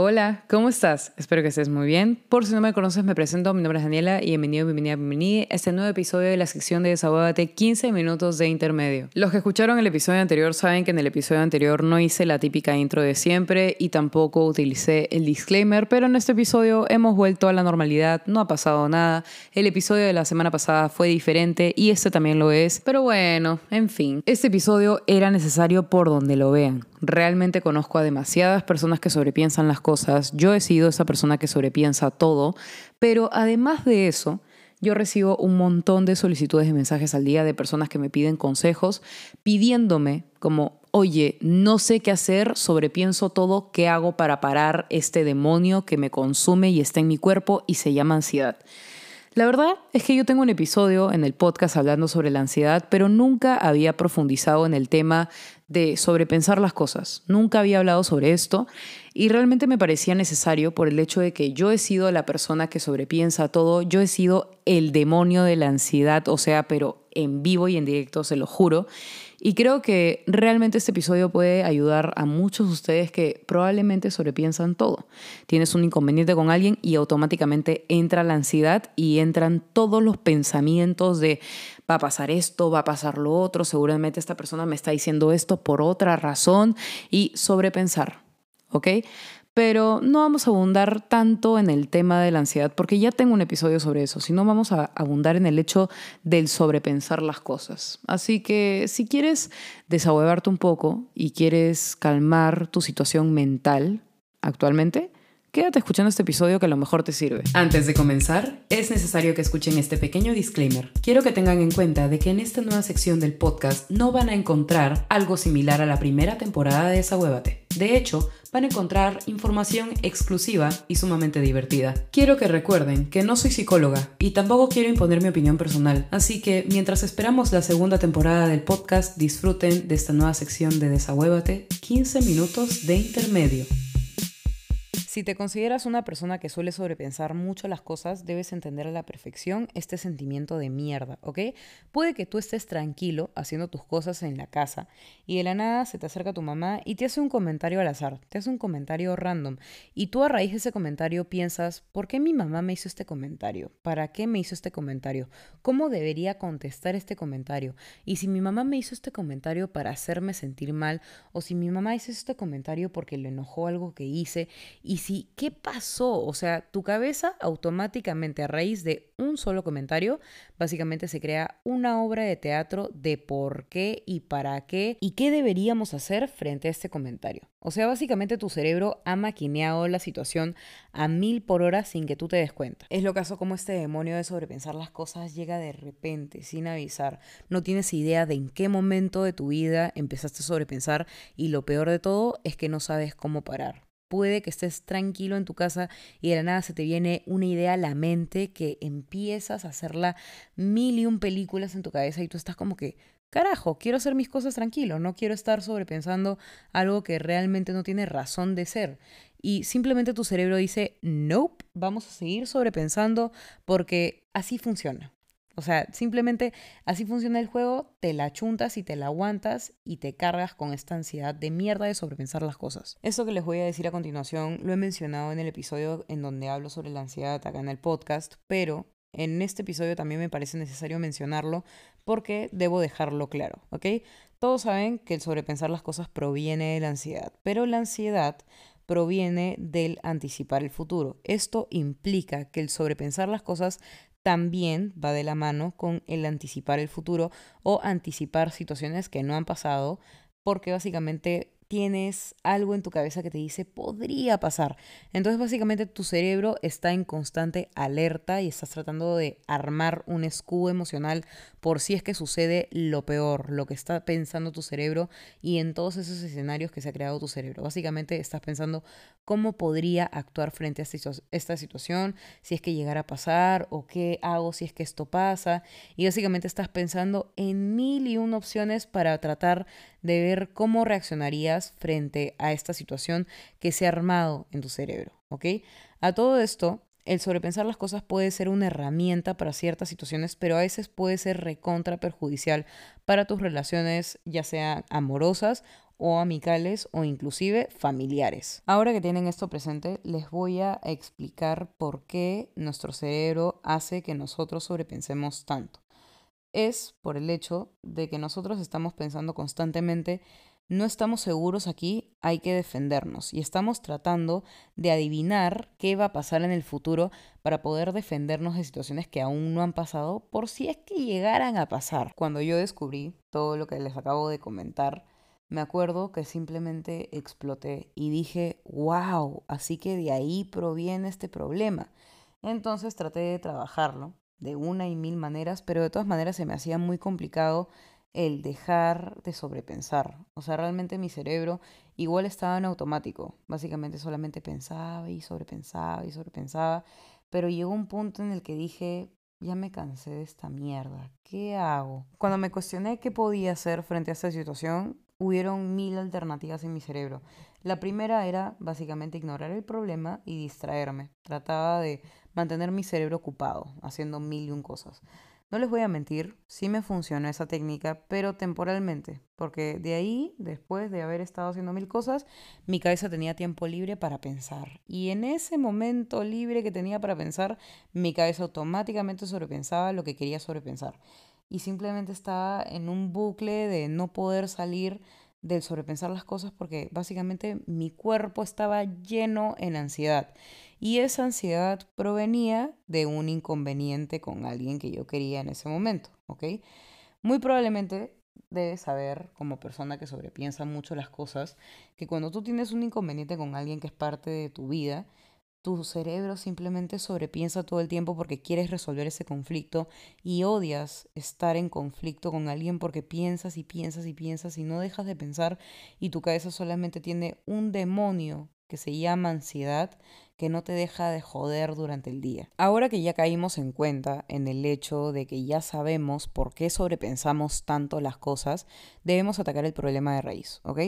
Hola, ¿cómo estás? Espero que estés muy bien. Por si no me conoces, me presento. Mi nombre es Daniela y bienvenido, bienvenida, bienvenida a este nuevo episodio de la sección de Desahogate 15 minutos de intermedio. Los que escucharon el episodio anterior saben que en el episodio anterior no hice la típica intro de siempre y tampoco utilicé el disclaimer, pero en este episodio hemos vuelto a la normalidad, no ha pasado nada. El episodio de la semana pasada fue diferente y este también lo es, pero bueno, en fin. Este episodio era necesario por donde lo vean. Realmente conozco a demasiadas personas que sobrepiensan las cosas. Yo he sido esa persona que sobrepiensa todo. Pero además de eso, yo recibo un montón de solicitudes de mensajes al día de personas que me piden consejos, pidiéndome como, oye, no sé qué hacer, sobrepienso todo, ¿qué hago para parar este demonio que me consume y está en mi cuerpo y se llama ansiedad? La verdad es que yo tengo un episodio en el podcast hablando sobre la ansiedad, pero nunca había profundizado en el tema de sobrepensar las cosas. Nunca había hablado sobre esto y realmente me parecía necesario por el hecho de que yo he sido la persona que sobrepiensa todo, yo he sido el demonio de la ansiedad, o sea, pero en vivo y en directo, se lo juro. Y creo que realmente este episodio puede ayudar a muchos de ustedes que probablemente sobrepiensan todo. Tienes un inconveniente con alguien y automáticamente entra la ansiedad y entran todos los pensamientos de va a pasar esto, va a pasar lo otro, seguramente esta persona me está diciendo esto por otra razón y sobrepensar, ¿ok? pero no vamos a abundar tanto en el tema de la ansiedad porque ya tengo un episodio sobre eso, sino vamos a abundar en el hecho del sobrepensar las cosas. Así que si quieres desahogarte un poco y quieres calmar tu situación mental actualmente, Quédate escuchando este episodio que a lo mejor te sirve. Antes de comenzar, es necesario que escuchen este pequeño disclaimer. Quiero que tengan en cuenta de que en esta nueva sección del podcast no van a encontrar algo similar a la primera temporada de Desahuévate. De hecho, van a encontrar información exclusiva y sumamente divertida. Quiero que recuerden que no soy psicóloga y tampoco quiero imponer mi opinión personal, así que mientras esperamos la segunda temporada del podcast, disfruten de esta nueva sección de Desahuévate, 15 minutos de intermedio. Si te consideras una persona que suele sobrepensar mucho las cosas, debes entender a la perfección este sentimiento de mierda, ¿ok? Puede que tú estés tranquilo haciendo tus cosas en la casa y de la nada se te acerca tu mamá y te hace un comentario al azar, te hace un comentario random y tú a raíz de ese comentario piensas, ¿por qué mi mamá me hizo este comentario? ¿Para qué me hizo este comentario? ¿Cómo debería contestar este comentario? Y si mi mamá me hizo este comentario para hacerme sentir mal o si mi mamá hizo este comentario porque le enojó algo que hice y ¿qué pasó? O sea, tu cabeza automáticamente a raíz de un solo comentario, básicamente se crea una obra de teatro de por qué y para qué y qué deberíamos hacer frente a este comentario. O sea, básicamente tu cerebro ha maquineado la situación a mil por hora sin que tú te des cuenta. Es lo caso como este demonio de sobrepensar las cosas llega de repente, sin avisar. No tienes idea de en qué momento de tu vida empezaste a sobrepensar y lo peor de todo es que no sabes cómo parar. Puede que estés tranquilo en tu casa y de la nada se te viene una idea a la mente que empiezas a hacerla mil y un películas en tu cabeza y tú estás como que, carajo, quiero hacer mis cosas tranquilo, no quiero estar sobrepensando algo que realmente no tiene razón de ser. Y simplemente tu cerebro dice, nope, vamos a seguir sobrepensando porque así funciona. O sea, simplemente así funciona el juego, te la chuntas y te la aguantas y te cargas con esta ansiedad de mierda de sobrepensar las cosas. Esto que les voy a decir a continuación lo he mencionado en el episodio en donde hablo sobre la ansiedad acá en el podcast, pero en este episodio también me parece necesario mencionarlo porque debo dejarlo claro, ¿ok? Todos saben que el sobrepensar las cosas proviene de la ansiedad, pero la ansiedad proviene del anticipar el futuro. Esto implica que el sobrepensar las cosas también va de la mano con el anticipar el futuro o anticipar situaciones que no han pasado, porque básicamente tienes algo en tu cabeza que te dice podría pasar. Entonces básicamente tu cerebro está en constante alerta y estás tratando de armar un escudo emocional por si es que sucede lo peor, lo que está pensando tu cerebro y en todos esos escenarios que se ha creado tu cerebro. Básicamente estás pensando cómo podría actuar frente a esta situación, si es que llegara a pasar o qué hago si es que esto pasa. Y básicamente estás pensando en mil y una opciones para tratar de ver cómo reaccionarías frente a esta situación que se ha armado en tu cerebro, ¿ok? A todo esto, el sobrepensar las cosas puede ser una herramienta para ciertas situaciones, pero a veces puede ser recontra perjudicial para tus relaciones, ya sean amorosas o amicales o inclusive familiares. Ahora que tienen esto presente, les voy a explicar por qué nuestro cerebro hace que nosotros sobrepensemos tanto. Es por el hecho de que nosotros estamos pensando constantemente no estamos seguros aquí, hay que defendernos y estamos tratando de adivinar qué va a pasar en el futuro para poder defendernos de situaciones que aún no han pasado por si es que llegaran a pasar. Cuando yo descubrí todo lo que les acabo de comentar, me acuerdo que simplemente exploté y dije, wow, así que de ahí proviene este problema. Entonces traté de trabajarlo de una y mil maneras, pero de todas maneras se me hacía muy complicado el dejar de sobrepensar. O sea, realmente mi cerebro igual estaba en automático. Básicamente solamente pensaba y sobrepensaba y sobrepensaba. Pero llegó un punto en el que dije, ya me cansé de esta mierda. ¿Qué hago? Cuando me cuestioné qué podía hacer frente a esta situación, hubieron mil alternativas en mi cerebro. La primera era básicamente ignorar el problema y distraerme. Trataba de mantener mi cerebro ocupado, haciendo mil y un cosas. No les voy a mentir, sí me funcionó esa técnica, pero temporalmente, porque de ahí, después de haber estado haciendo mil cosas, mi cabeza tenía tiempo libre para pensar. Y en ese momento libre que tenía para pensar, mi cabeza automáticamente sobrepensaba lo que quería sobrepensar. Y simplemente estaba en un bucle de no poder salir del sobrepensar las cosas porque básicamente mi cuerpo estaba lleno en ansiedad y esa ansiedad provenía de un inconveniente con alguien que yo quería en ese momento, ¿ok? Muy probablemente debes saber, como persona que sobrepiensa mucho las cosas, que cuando tú tienes un inconveniente con alguien que es parte de tu vida, tu cerebro simplemente sobrepiensa todo el tiempo porque quieres resolver ese conflicto y odias estar en conflicto con alguien porque piensas y piensas y piensas y no dejas de pensar y tu cabeza solamente tiene un demonio que se llama ansiedad que no te deja de joder durante el día. Ahora que ya caímos en cuenta en el hecho de que ya sabemos por qué sobrepensamos tanto las cosas, debemos atacar el problema de raíz, ¿ok?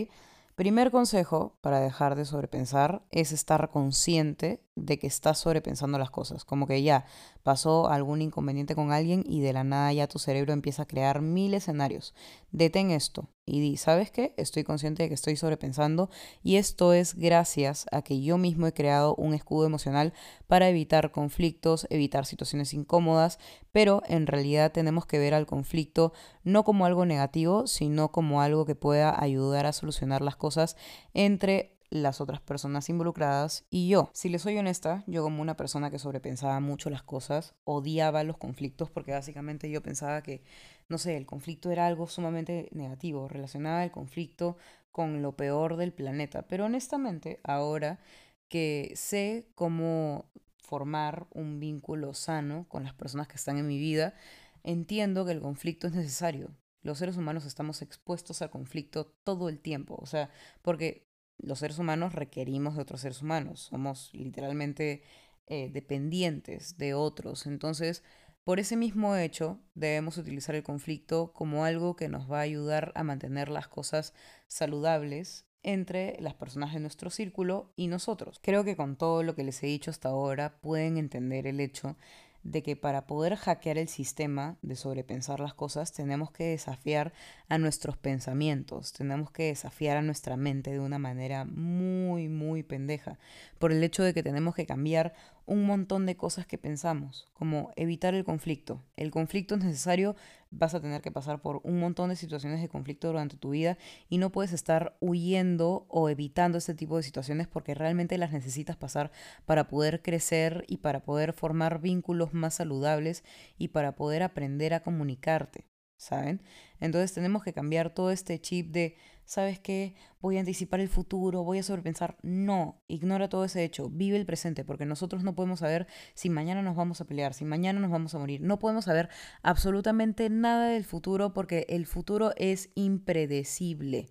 Primer consejo para dejar de sobrepensar es estar consciente de que estás sobrepensando las cosas. Como que ya pasó algún inconveniente con alguien y de la nada ya tu cerebro empieza a crear mil escenarios. Detén esto y di, ¿sabes qué? Estoy consciente de que estoy sobrepensando y esto es gracias a que yo mismo he creado un escudo emocional para evitar conflictos, evitar situaciones incómodas, pero en realidad tenemos que ver al conflicto no como algo negativo, sino como algo que pueda ayudar a solucionar las cosas entre las otras personas involucradas y yo. Si les soy honesta, yo como una persona que sobrepensaba mucho las cosas, odiaba los conflictos porque básicamente yo pensaba que, no sé, el conflicto era algo sumamente negativo, relacionaba el conflicto con lo peor del planeta. Pero honestamente, ahora que sé cómo formar un vínculo sano con las personas que están en mi vida, entiendo que el conflicto es necesario. Los seres humanos estamos expuestos al conflicto todo el tiempo, o sea, porque los seres humanos requerimos de otros seres humanos, somos literalmente eh, dependientes de otros. Entonces, por ese mismo hecho, debemos utilizar el conflicto como algo que nos va a ayudar a mantener las cosas saludables entre las personas de nuestro círculo y nosotros. Creo que con todo lo que les he dicho hasta ahora pueden entender el hecho de que para poder hackear el sistema de sobrepensar las cosas tenemos que desafiar a nuestros pensamientos, tenemos que desafiar a nuestra mente de una manera muy, muy pendeja, por el hecho de que tenemos que cambiar un montón de cosas que pensamos, como evitar el conflicto. El conflicto es necesario, vas a tener que pasar por un montón de situaciones de conflicto durante tu vida y no puedes estar huyendo o evitando ese tipo de situaciones porque realmente las necesitas pasar para poder crecer y para poder formar vínculos más saludables y para poder aprender a comunicarte. ¿Saben? Entonces tenemos que cambiar todo este chip de, ¿sabes qué? Voy a anticipar el futuro, voy a sobrepensar. No, ignora todo ese hecho, vive el presente, porque nosotros no podemos saber si mañana nos vamos a pelear, si mañana nos vamos a morir. No podemos saber absolutamente nada del futuro porque el futuro es impredecible.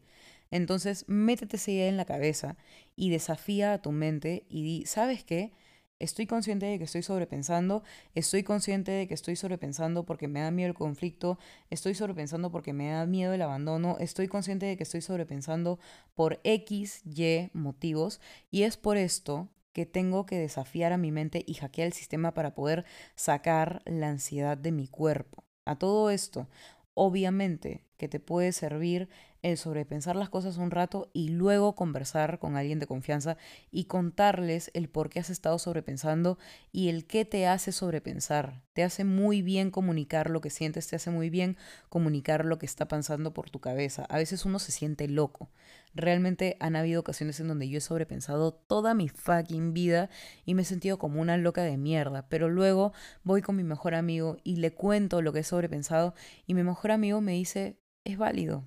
Entonces, métete esa idea en la cabeza y desafía a tu mente y di, ¿sabes qué? Estoy consciente de que estoy sobrepensando, estoy consciente de que estoy sobrepensando porque me da miedo el conflicto, estoy sobrepensando porque me da miedo el abandono, estoy consciente de que estoy sobrepensando por X, Y motivos y es por esto que tengo que desafiar a mi mente y hackear el sistema para poder sacar la ansiedad de mi cuerpo. A todo esto, obviamente que te puede servir el sobrepensar las cosas un rato y luego conversar con alguien de confianza y contarles el por qué has estado sobrepensando y el qué te hace sobrepensar. Te hace muy bien comunicar lo que sientes, te hace muy bien comunicar lo que está pasando por tu cabeza. A veces uno se siente loco. Realmente han habido ocasiones en donde yo he sobrepensado toda mi fucking vida y me he sentido como una loca de mierda, pero luego voy con mi mejor amigo y le cuento lo que he sobrepensado y mi mejor amigo me dice, es válido,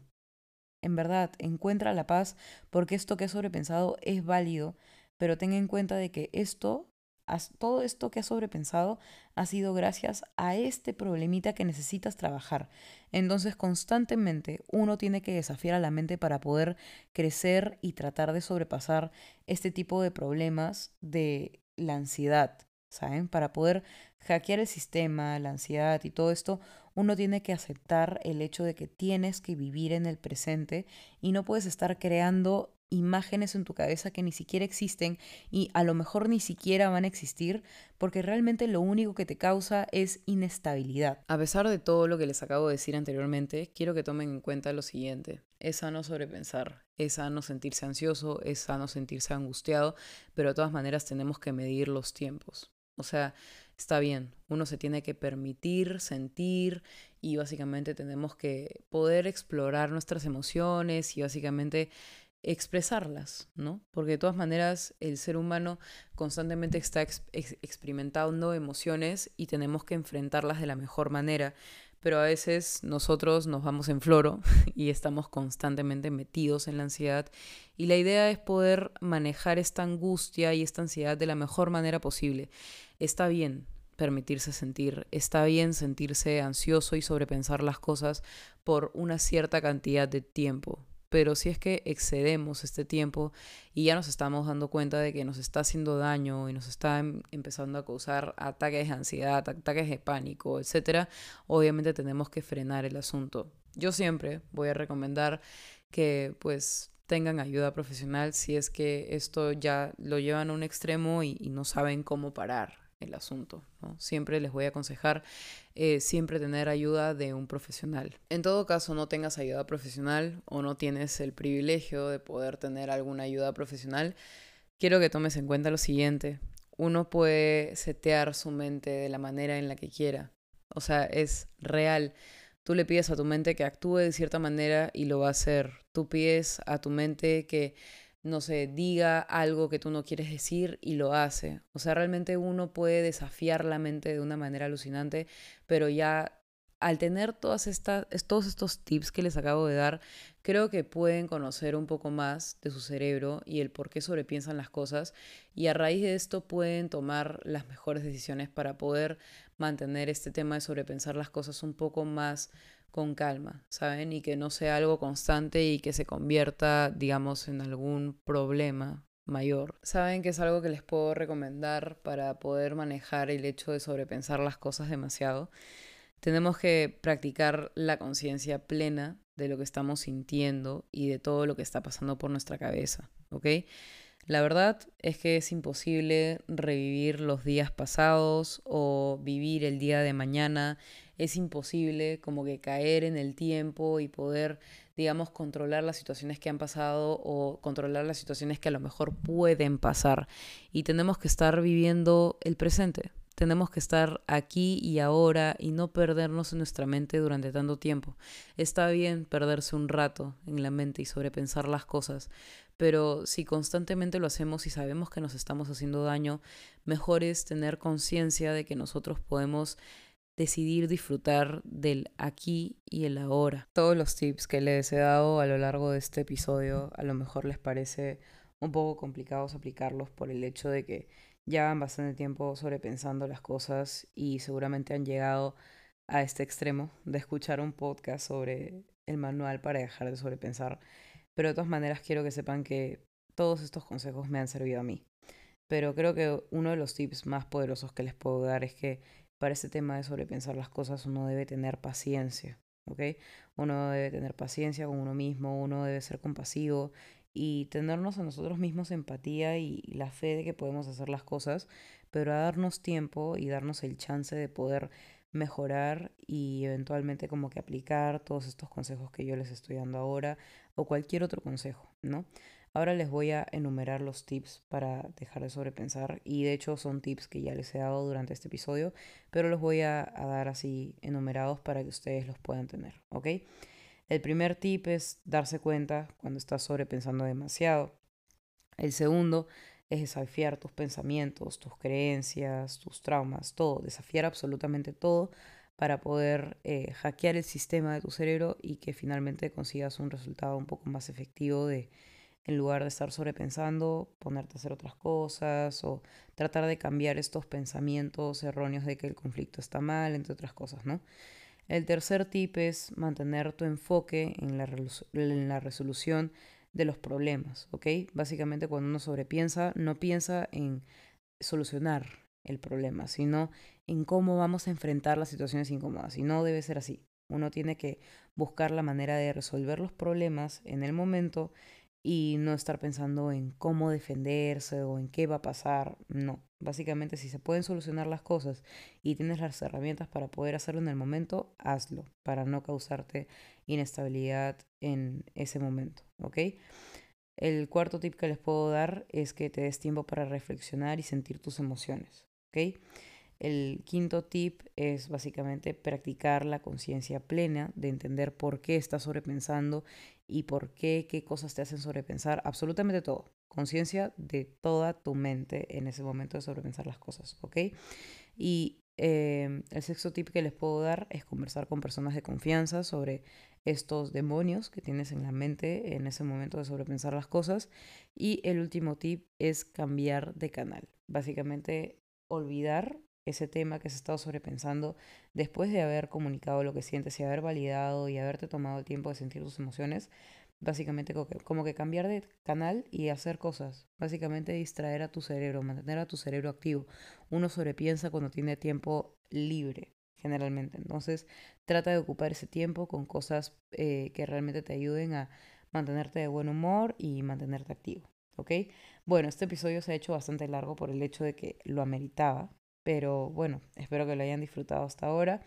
en verdad, encuentra la paz porque esto que has sobrepensado es válido, pero ten en cuenta de que esto, todo esto que has sobrepensado ha sido gracias a este problemita que necesitas trabajar. Entonces, constantemente uno tiene que desafiar a la mente para poder crecer y tratar de sobrepasar este tipo de problemas de la ansiedad, ¿saben? Para poder hackear el sistema, la ansiedad y todo esto, uno tiene que aceptar el hecho de que tienes que vivir en el presente y no puedes estar creando imágenes en tu cabeza que ni siquiera existen y a lo mejor ni siquiera van a existir porque realmente lo único que te causa es inestabilidad. A pesar de todo lo que les acabo de decir anteriormente, quiero que tomen en cuenta lo siguiente. Es sano sobrepensar, es sano sentirse ansioso, es sano sentirse angustiado, pero de todas maneras tenemos que medir los tiempos. O sea, está bien, uno se tiene que permitir sentir y básicamente tenemos que poder explorar nuestras emociones y básicamente expresarlas, ¿no? Porque de todas maneras el ser humano constantemente está experimentando emociones y tenemos que enfrentarlas de la mejor manera, pero a veces nosotros nos vamos en floro y estamos constantemente metidos en la ansiedad y la idea es poder manejar esta angustia y esta ansiedad de la mejor manera posible. Está bien permitirse sentir, está bien sentirse ansioso y sobrepensar las cosas por una cierta cantidad de tiempo, pero si es que excedemos este tiempo y ya nos estamos dando cuenta de que nos está haciendo daño y nos está em, empezando a causar ataques de ansiedad, ataques de pánico, etcétera, obviamente tenemos que frenar el asunto. Yo siempre voy a recomendar que pues tengan ayuda profesional si es que esto ya lo llevan a un extremo y no saben cómo parar el asunto. Siempre les voy a aconsejar eh, siempre tener ayuda de un profesional. En todo caso, no tengas ayuda profesional o no tienes el privilegio de poder tener alguna ayuda profesional, quiero que tomes en cuenta lo siguiente. Uno puede setear su mente de la manera en la que quiera. O sea, es real. Tú le pides a tu mente que actúe de cierta manera y lo va a hacer. Tú pides a tu mente que no sé, diga algo que tú no quieres decir y lo hace. O sea, realmente uno puede desafiar la mente de una manera alucinante, pero ya al tener todas estas, todos estos tips que les acabo de dar, creo que pueden conocer un poco más de su cerebro y el por qué sobrepiensan las cosas y a raíz de esto pueden tomar las mejores decisiones para poder mantener este tema de sobrepensar las cosas un poco más con calma, ¿saben? Y que no sea algo constante y que se convierta, digamos, en algún problema mayor. Saben que es algo que les puedo recomendar para poder manejar el hecho de sobrepensar las cosas demasiado. Tenemos que practicar la conciencia plena de lo que estamos sintiendo y de todo lo que está pasando por nuestra cabeza, ¿ok? La verdad es que es imposible revivir los días pasados o vivir el día de mañana. Es imposible como que caer en el tiempo y poder, digamos, controlar las situaciones que han pasado o controlar las situaciones que a lo mejor pueden pasar. Y tenemos que estar viviendo el presente. Tenemos que estar aquí y ahora y no perdernos en nuestra mente durante tanto tiempo. Está bien perderse un rato en la mente y sobrepensar las cosas, pero si constantemente lo hacemos y sabemos que nos estamos haciendo daño, mejor es tener conciencia de que nosotros podemos decidir disfrutar del aquí y el ahora. Todos los tips que les he dado a lo largo de este episodio a lo mejor les parece un poco complicados aplicarlos por el hecho de que llevan bastante tiempo sobrepensando las cosas y seguramente han llegado a este extremo de escuchar un podcast sobre el manual para dejar de sobrepensar pero de todas maneras quiero que sepan que todos estos consejos me han servido a mí. Pero creo que uno de los tips más poderosos que les puedo dar es que para este tema de sobrepensar las cosas uno debe tener paciencia, ¿ok? Uno debe tener paciencia con uno mismo, uno debe ser compasivo y tenernos a nosotros mismos empatía y la fe de que podemos hacer las cosas, pero a darnos tiempo y darnos el chance de poder mejorar y eventualmente como que aplicar todos estos consejos que yo les estoy dando ahora o cualquier otro consejo, ¿no? Ahora les voy a enumerar los tips para dejar de sobrepensar y de hecho son tips que ya les he dado durante este episodio, pero los voy a, dar así enumerados para que ustedes los puedan tener, ¿ok? El primer tip es darse cuenta cuando estás sobrepensando demasiado. El segundo es desafiar tus pensamientos, tus creencias, tus traumas, todo, desafiar absolutamente todo para poder eh, hackear el sistema de tu cerebro y que finalmente consigas un resultado un poco más efectivo de, en lugar de estar sobrepensando, ponerte a hacer otras cosas o tratar de cambiar estos pensamientos erróneos de que el conflicto está mal, entre otras cosas, ¿no? El tercer tip es mantener tu enfoque en la, resolución de los problemas, ¿ok? Básicamente cuando uno sobrepiensa, no piensa en solucionar el problema, sino en cómo vamos a enfrentar las situaciones incómodas. Y no debe ser así. Uno tiene que buscar la manera de resolver los problemas en el momento y no estar pensando en cómo defenderse o en qué va a pasar. No, básicamente si se pueden solucionar las cosas y tienes las herramientas para poder hacerlo en el momento, hazlo para no causarte inestabilidad en ese momento, ¿ok? El cuarto tip que les puedo dar es que te des tiempo para reflexionar y sentir tus emociones, ¿ok? El quinto tip es básicamente practicar la conciencia plena, de entender por qué estás sobrepensando y por qué, qué cosas te hacen sobrepensar, absolutamente todo. Conciencia de toda tu mente en ese momento de sobrepensar las cosas, ¿ok? Y eh, el sexto tip que les puedo dar es conversar con personas de confianza sobre estos demonios que tienes en la mente en ese momento de sobrepensar las cosas. Y el último tip es cambiar de canal. Básicamente olvidar ese tema que has estado sobrepensando después de haber comunicado lo que sientes y haber validado y haberte tomado el tiempo de sentir tus emociones, básicamente como que, cambiar de canal y hacer cosas, básicamente distraer a tu cerebro, mantener a tu cerebro activo. Uno sobrepiensa cuando tiene tiempo libre, generalmente. Entonces, trata de ocupar ese tiempo con cosas eh, que realmente te ayuden a mantenerte de buen humor y mantenerte activo. ¿Ok? Bueno, este episodio se ha hecho bastante largo por el hecho de que lo ameritaba, pero bueno, espero que lo hayan disfrutado hasta ahora.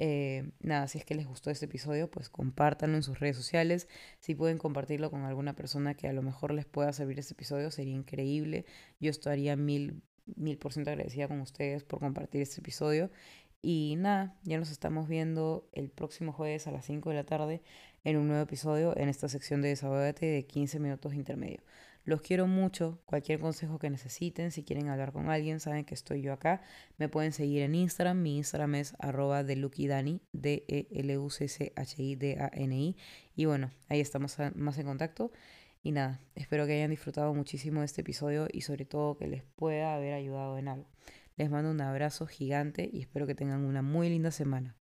Eh, nada, si es que les gustó este episodio, pues compártanlo en sus redes sociales. Si pueden compartirlo con alguna persona que a lo mejor les pueda servir este episodio, sería increíble. Yo estaría mil, mil por ciento agradecida con ustedes por compartir este episodio. Y nada, ya nos estamos viendo el próximo jueves a las 5 de la tarde en un nuevo episodio en esta sección de Desahogate de 15 minutos intermedio. Los quiero mucho. Cualquier consejo que necesiten, si quieren hablar con alguien, saben que estoy yo acá. Me pueden seguir en Instagram. Mi Instagram es arroba D-E-L-U-C-C-H-I-D-A-N-I. Y bueno, ahí estamos más en contacto. Y nada, espero que hayan disfrutado muchísimo de este episodio y sobre todo que les pueda haber ayudado en algo. Les mando un abrazo gigante y espero que tengan una muy linda semana.